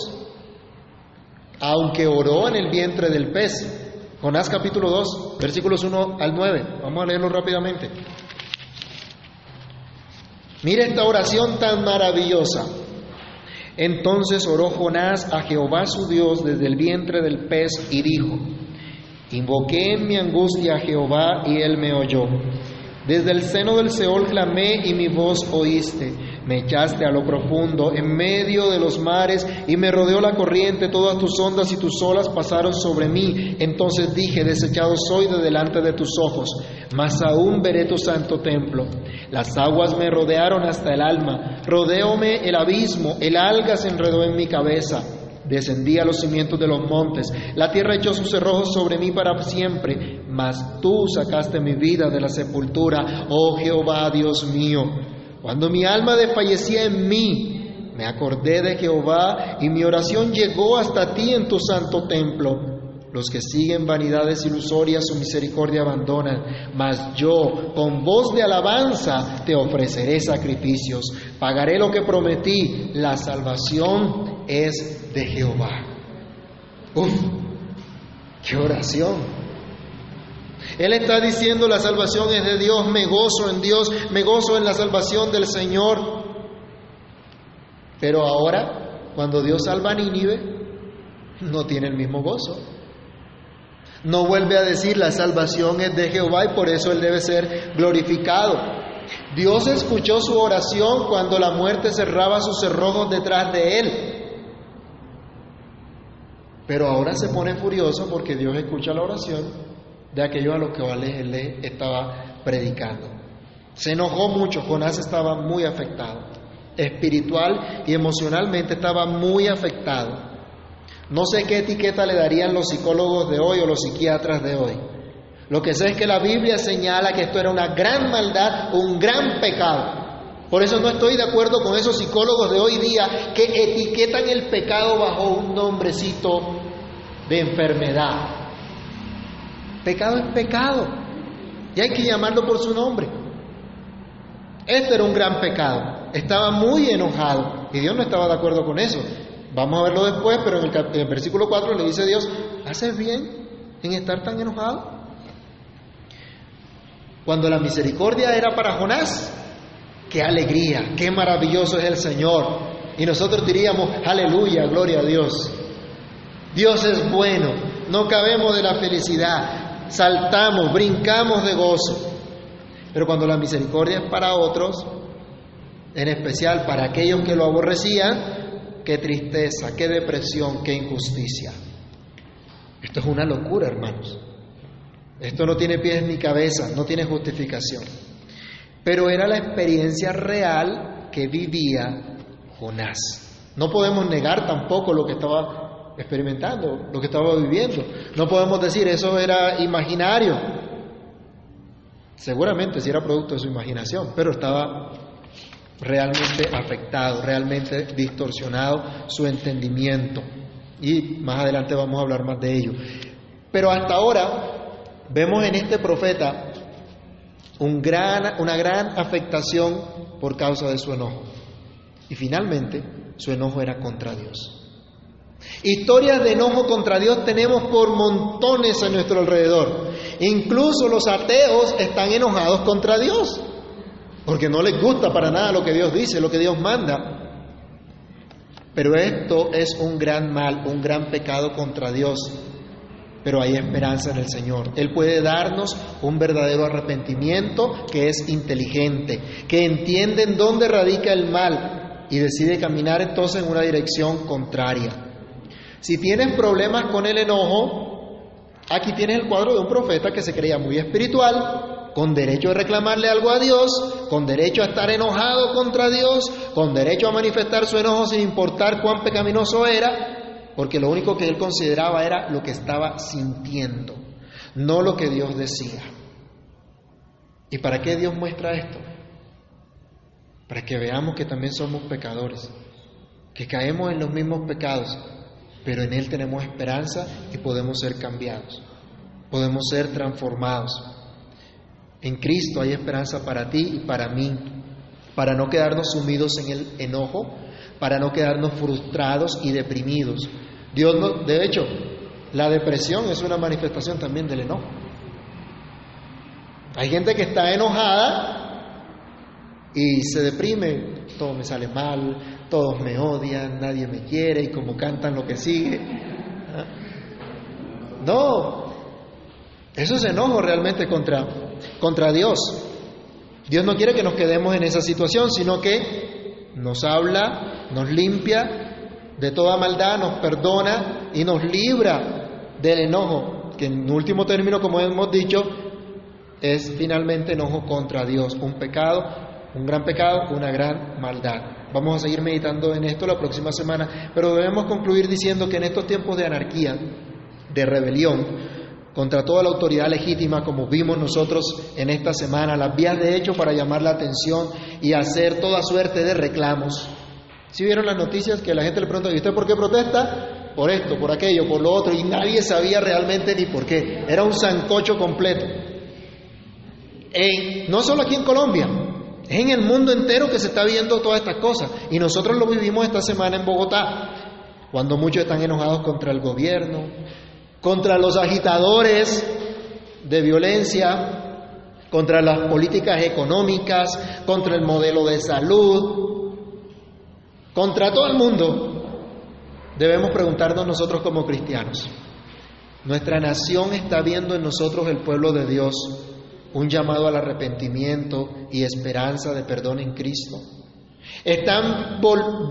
A: aunque oró en el vientre del pez. Jonás capítulo 2, versículos 1 al 9. Vamos a leerlo rápidamente. Mira esta oración tan maravillosa. Entonces oró Jonás a Jehová su Dios desde el vientre del pez y dijo, Invoqué en mi angustia a Jehová y él me oyó. Desde el seno del Seol clamé y mi voz oíste. Me echaste a lo profundo, en medio de los mares, y me rodeó la corriente, todas tus ondas y tus olas pasaron sobre mí. Entonces dije, desechado soy de delante de tus ojos, mas aún veré tu santo templo. Las aguas me rodearon hasta el alma, rodeóme el abismo, el alga se enredó en mi cabeza. Descendí a los cimientos de los montes, la tierra echó sus cerrojos sobre mí para siempre, mas tú sacaste mi vida de la sepultura, oh Jehová Dios mío. Cuando mi alma desfallecía en mí, me acordé de Jehová y mi oración llegó hasta ti en tu santo templo. Los que siguen vanidades ilusorias su misericordia abandonan, mas yo con voz de alabanza te ofreceré sacrificios, pagaré lo que prometí, la salvación es de Jehová. Uf, qué oración. Él está diciendo la salvación es de Dios, me gozo en Dios, me gozo en la salvación del Señor. Pero ahora, cuando Dios salva a Nínive, no tiene el mismo gozo. No vuelve a decir la salvación es de Jehová y por eso Él debe ser glorificado. Dios escuchó su oración cuando la muerte cerraba sus cerrojos detrás de Él. Pero ahora se pone furioso porque Dios escucha la oración de aquellos a los que Él le estaba predicando. Se enojó mucho, Jonás estaba muy afectado. Espiritual y emocionalmente estaba muy afectado. No sé qué etiqueta le darían los psicólogos de hoy o los psiquiatras de hoy. Lo que sé es que la Biblia señala que esto era una gran maldad, un gran pecado. Por eso no estoy de acuerdo con esos psicólogos de hoy día que etiquetan el pecado bajo un nombrecito de enfermedad. Pecado es pecado y hay que llamarlo por su nombre. Este era un gran pecado. Estaba muy enojado y Dios no estaba de acuerdo con eso. Vamos a verlo después, pero en el, versículo 4 le dice Dios, ¿haces bien en estar tan enojado? Cuando la misericordia era para Jonás, qué alegría, qué maravilloso es el Señor. Y nosotros diríamos, aleluya, gloria a Dios. Dios es bueno, no cabemos de la felicidad, saltamos, brincamos de gozo. Pero cuando la misericordia es para otros, en especial para aquellos que lo aborrecían, qué tristeza, qué depresión, qué injusticia. Esto es una locura, hermanos. Esto no tiene pies ni cabeza, no tiene justificación. Pero era la experiencia real que vivía Jonás. No podemos negar tampoco lo que estaba experimentando, lo que estaba viviendo. No podemos decir eso era imaginario. Seguramente si era producto de su imaginación, pero estaba realmente afectado, realmente distorsionado su entendimiento. Y más adelante vamos a hablar más de ello. Pero hasta ahora vemos en este profeta una gran afectación por causa de su enojo. Y finalmente su enojo era contra Dios. Historias de enojo contra Dios tenemos por montones a nuestro alrededor. Incluso los ateos están enojados contra Dios porque no les gusta para nada lo que Dios dice, lo que Dios manda. Pero esto es un gran mal, un gran pecado contra Dios. Pero hay esperanza en el Señor. Él puede darnos un verdadero arrepentimiento que es inteligente, que entiende en dónde radica el mal y decide caminar entonces en una dirección contraria. Si tienes problemas con el enojo, aquí tienes el cuadro de un profeta que se creía muy espiritual, con derecho a reclamarle algo a Dios, con derecho a estar enojado contra Dios, con derecho a manifestar su enojo sin importar cuán pecaminoso era, porque lo único que él consideraba era lo que estaba sintiendo, no lo que Dios decía. ¿Y para qué Dios muestra esto? Para que veamos que también somos pecadores, que caemos en los mismos pecados, pero en Él tenemos esperanza y podemos ser cambiados, podemos ser transformados. En Cristo hay esperanza para ti y para mí, para no quedarnos sumidos en el enojo, para no quedarnos frustrados y deprimidos. Dios no, de hecho, la depresión es una manifestación también del enojo. Hay gente que está enojada y se deprime, todo me sale mal, todos me odian, nadie me quiere y como cantan lo que sigue. ¿Ah? No, eso es enojo realmente contra, contra Dios. Dios no quiere que nos quedemos en esa situación, sino que nos habla, nos limpia de toda maldad, nos perdona y nos libra del enojo, que en último término, como hemos dicho, es finalmente enojo contra Dios, un pecado, un gran pecado, una gran maldad. Vamos a seguir meditando en esto la próxima semana, pero debemos concluir diciendo que en estos tiempos de anarquía, de rebelión, contra toda la autoridad legítima, como vimos nosotros en esta semana, las vías de hecho para llamar la atención y hacer toda suerte de reclamos. Si vieron las noticias que la gente le pregunta, ¿y usted por qué protesta? Por esto, por aquello, por lo otro, y nadie sabía realmente ni por qué. Era un zancocho completo. no solo aquí en Colombia, es en el mundo entero que se está viendo todas estas cosas. Y nosotros lo vivimos esta semana en Bogotá, cuando muchos están enojados contra el gobierno, contra los agitadores de violencia, contra las políticas económicas, contra el modelo de salud, contra todo el mundo, debemos preguntarnos nosotros como cristianos. Nuestra nación está viendo en nosotros el pueblo de Dios un llamado al arrepentimiento y esperanza de perdón en Cristo. Están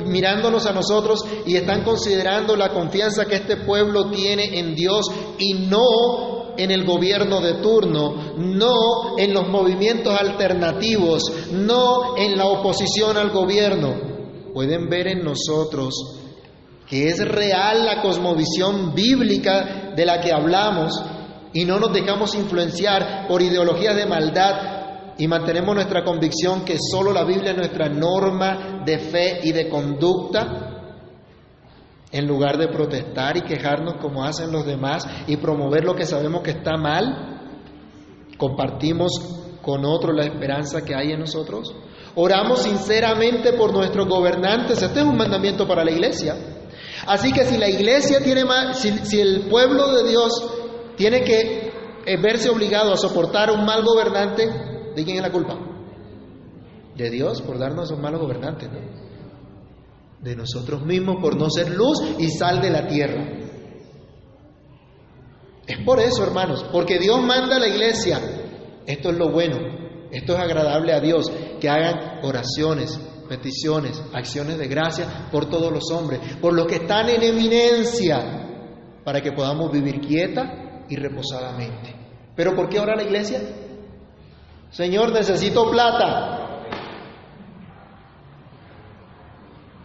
A: mirándonos a nosotros y están considerando la confianza que este pueblo tiene en Dios y no en el gobierno de turno, no en los movimientos alternativos, no en la oposición al gobierno. Pueden ver en nosotros que es real la cosmovisión bíblica de la que hablamos y no nos dejamos influenciar por ideologías de maldad y mantenemos nuestra convicción que solo la Biblia es nuestra norma de fe y de conducta, en lugar de protestar y quejarnos como hacen los demás y promover lo que sabemos que está mal, compartimos con otros la esperanza que hay en nosotros. Oramos sinceramente por nuestros gobernantes. Este es un mandamiento para la iglesia. Así que si la iglesia tiene más, si, el pueblo de Dios tiene que eh, verse obligado a soportar un mal gobernante, ¿De quién es la culpa? De Dios por darnos un malo gobernante, ¿no? De nosotros mismos por no ser luz y sal de la tierra. Es por eso, hermanos, porque Dios manda a la iglesia. Esto es lo bueno, esto es agradable a Dios, que hagan oraciones, peticiones, acciones de gracia por todos los hombres, por los que están en eminencia, para que podamos vivir quieta y reposadamente. ¿Pero por qué ora la iglesia? Señor, necesito plata.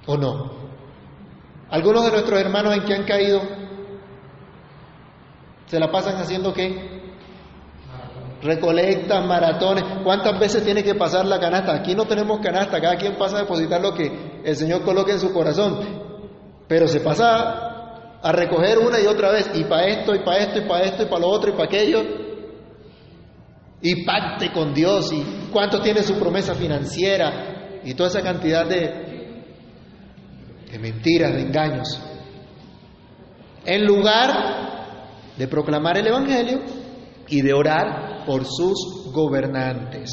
A: ¿O no? Algunos de nuestros hermanos en que han caído se la pasan haciendo qué? Recolectas, maratones. ¿Cuántas veces tiene que pasar la canasta? Aquí no tenemos canasta, cada quien pasa a depositar lo que el Señor coloque en su corazón. Pero se pasa a recoger una y otra vez, y para esto, y para esto, y para esto, y para lo otro, y para aquello y pacte con Dios y cuánto tiene su promesa financiera y toda esa cantidad de, de mentiras, de engaños. En lugar de proclamar el Evangelio y de orar por sus gobernantes.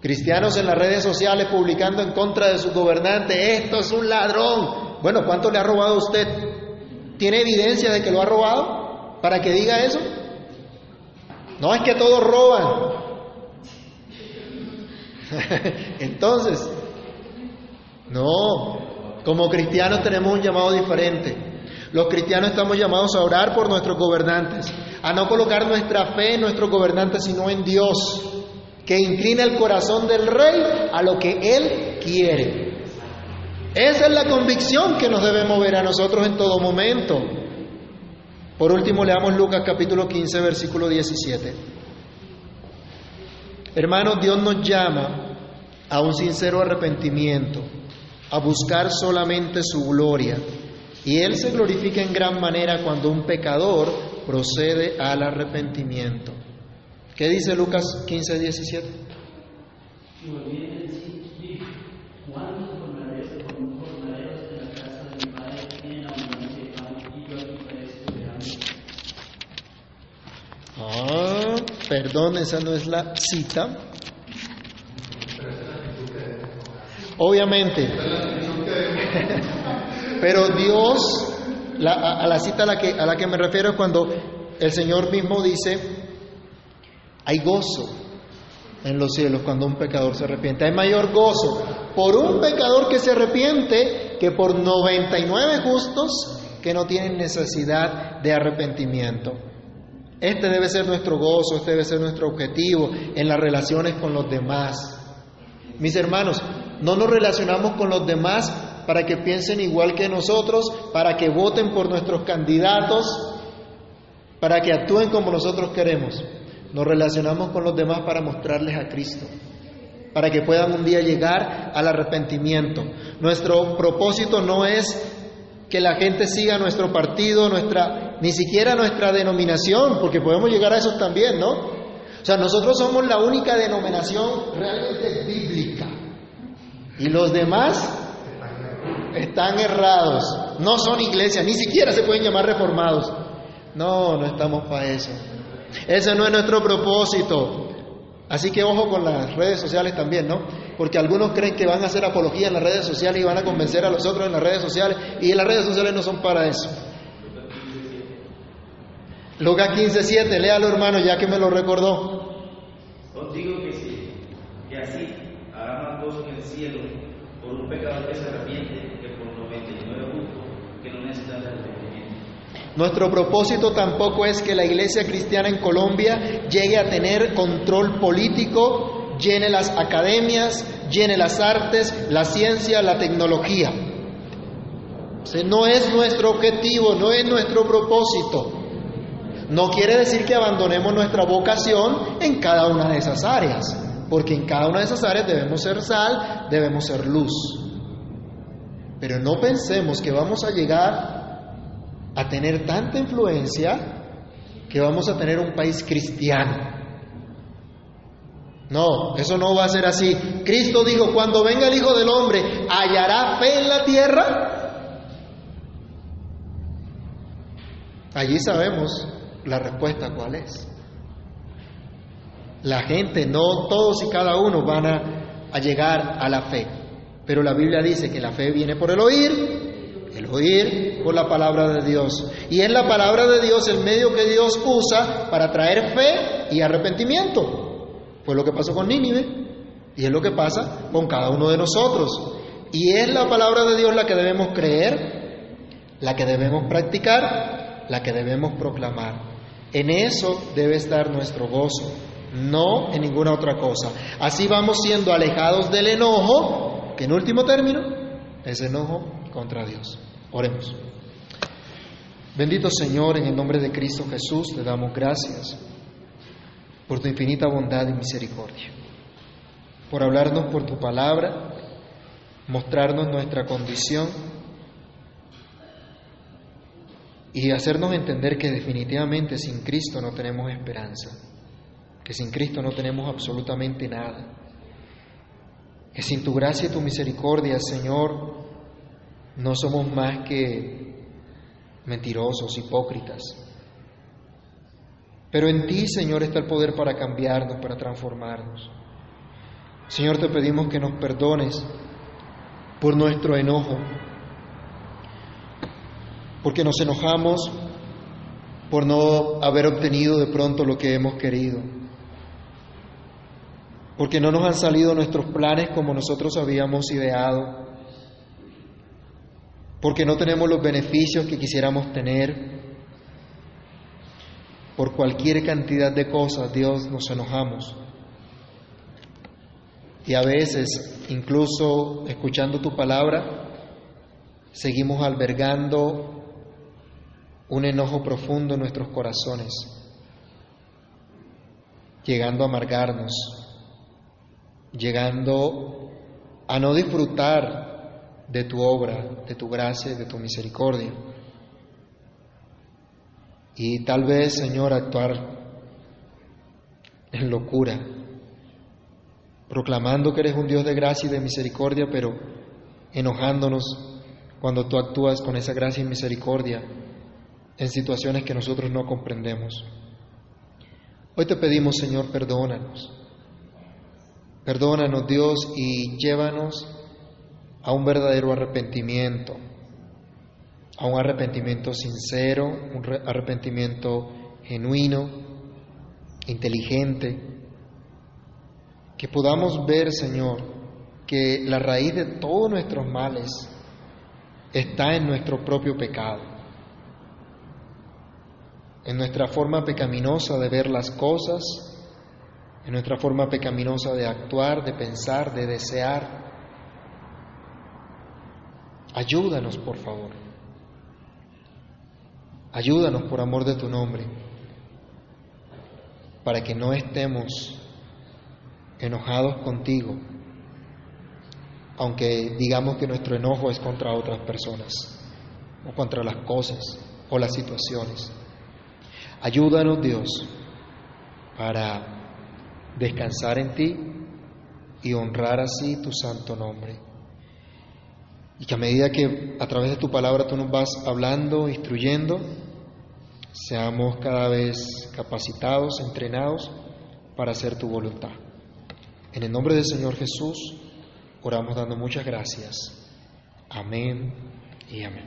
A: Cristianos en las redes sociales publicando en contra de su gobernante, esto es un ladrón. Bueno, ¿cuánto le ha robado a usted? ¿Tiene evidencia de que lo ha robado para que diga eso? No es que todos roban. Entonces, no, como cristianos tenemos un llamado diferente. Los cristianos estamos llamados a orar por nuestros gobernantes, a no colocar nuestra fe en nuestros gobernantes, sino en Dios, que inclina el corazón del rey a lo que Él quiere. Esa es la convicción que nos debe mover a nosotros en todo momento. Por último, leamos Lucas capítulo 15, versículo 17. Hermanos, Dios nos llama a un sincero arrepentimiento, a buscar solamente su gloria. Y Él se glorifica en gran manera cuando un pecador procede al arrepentimiento. ¿Qué dice Lucas 15, 17? Ah, perdón, esa no es la cita. Obviamente. Pero Dios, a, la cita a la, que, a la que me refiero es cuando el Señor mismo dice, hay gozo en los cielos cuando un pecador se arrepiente. Hay mayor gozo por un pecador que se arrepiente que por 99 justos que no tienen necesidad de arrepentimiento. Este debe ser nuestro gozo, este debe ser nuestro objetivo en las relaciones con los demás. Mis hermanos, no nos relacionamos con los demás para que piensen igual que nosotros, para que voten por nuestros candidatos, para que actúen como nosotros queremos. Nos relacionamos con los demás para mostrarles a Cristo, para que puedan un día llegar al arrepentimiento. Nuestro propósito no es que la gente siga nuestro partido, nuestra, ni siquiera nuestra denominación, porque podemos llegar a eso también, ¿no? O sea, nosotros somos la única denominación realmente bíblica. Y los demás están errados, no son iglesias, ni siquiera se pueden llamar reformados. No, no estamos para eso. Ese no es nuestro propósito. Así que ojo con las redes sociales también, ¿no? Porque algunos creen que van a hacer apología en las redes sociales y van a convencer a los otros en las redes sociales y las redes sociales no son para eso. Lucas 15:7, léalo hermano, ya que me lo recordó.
B: Os digo que sí, que así hará más gozo en el cielo por un que se arrepiente que por 99 justos que no necesitan.
A: Nuestro propósito tampoco es que la iglesia cristiana en Colombia llegue a tener control político, llene las academias, llene las artes, la ciencia, la tecnología. No es nuestro objetivo, no es nuestro propósito. No quiere decir que abandonemos nuestra vocación en cada una de esas áreas, porque en cada una de esas áreas debemos ser sal, debemos ser luz. Pero no pensemos que vamos a llegar a tener tanta influencia que vamos a tener un país cristiano. No, eso no va a ser así. Cristo dijo, cuando venga el Hijo del Hombre, ¿hallará fe en la tierra? Allí sabemos la respuesta cuál es. La gente, no todos y cada uno van a, llegar a la fe, pero la Biblia dice que la fe viene por el oír, el oír por la palabra de Dios. Y es la palabra de Dios el medio que Dios usa para traer fe y arrepentimiento. Fue lo que pasó con Nínive y es lo que pasa con cada uno de nosotros. Y es la palabra de Dios la que debemos creer, la que debemos practicar, la que debemos proclamar. En eso debe estar nuestro gozo, no en ninguna otra cosa. Así vamos siendo alejados del enojo, que en último término es enojo contra Dios. Oremos. Bendito Señor, en el nombre de Cristo Jesús, te damos gracias por tu infinita bondad y misericordia, por hablarnos por tu palabra, mostrarnos nuestra condición y hacernos entender que definitivamente sin Cristo no tenemos esperanza, que sin Cristo no tenemos absolutamente nada, que sin tu gracia y tu misericordia, Señor, no somos más que mentirosos, hipócritas. Pero en ti, Señor, está el poder para cambiarnos, para transformarnos. Señor, te pedimos que nos perdones por nuestro enojo, porque nos enojamos por no haber obtenido de pronto lo que hemos querido, porque no nos han salido nuestros planes como nosotros habíamos ideado, porque no tenemos los beneficios que quisiéramos tener, por cualquier cantidad de cosas, Dios, nos enojamos. Y a veces, incluso escuchando tu palabra, seguimos albergando un enojo profundo en nuestros corazones, llegando a amargarnos, llegando a no disfrutar de tu obra, de tu gracia de tu misericordia. Y tal vez, Señor, actuar en locura, proclamando que eres un Dios de gracia y de misericordia, pero enojándonos cuando tú actúas con esa gracia y misericordia en situaciones que nosotros no comprendemos. Hoy te pedimos, Señor, perdónanos. Perdónanos, Dios, y llévanos a un verdadero arrepentimiento, a un arrepentimiento sincero, un arrepentimiento genuino, inteligente, que podamos ver, Señor, que la raíz de todos nuestros males está en nuestro propio pecado en nuestra forma pecaminosa de ver las cosas, en nuestra forma pecaminosa de actuar, de pensar, de desear. Ayúdanos, por favor. Ayúdanos por amor de tu nombre. para que no estemos enojados contigo, aunque digamos que nuestro enojo es contra otras personas o contra las cosas o las situaciones. Ayúdanos Dios para descansar en ti y honrar así tu santo nombre. Y que a medida que a través de tu palabra tú nos vas hablando, instruyendo, seamos cada vez capacitados, entrenados para hacer tu voluntad. En el nombre del Señor Jesús, oramos dando muchas gracias. Amén y amén.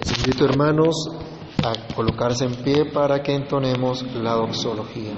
A: Les invito, hermanos, a colocarse en pie para que entonemos la doxología.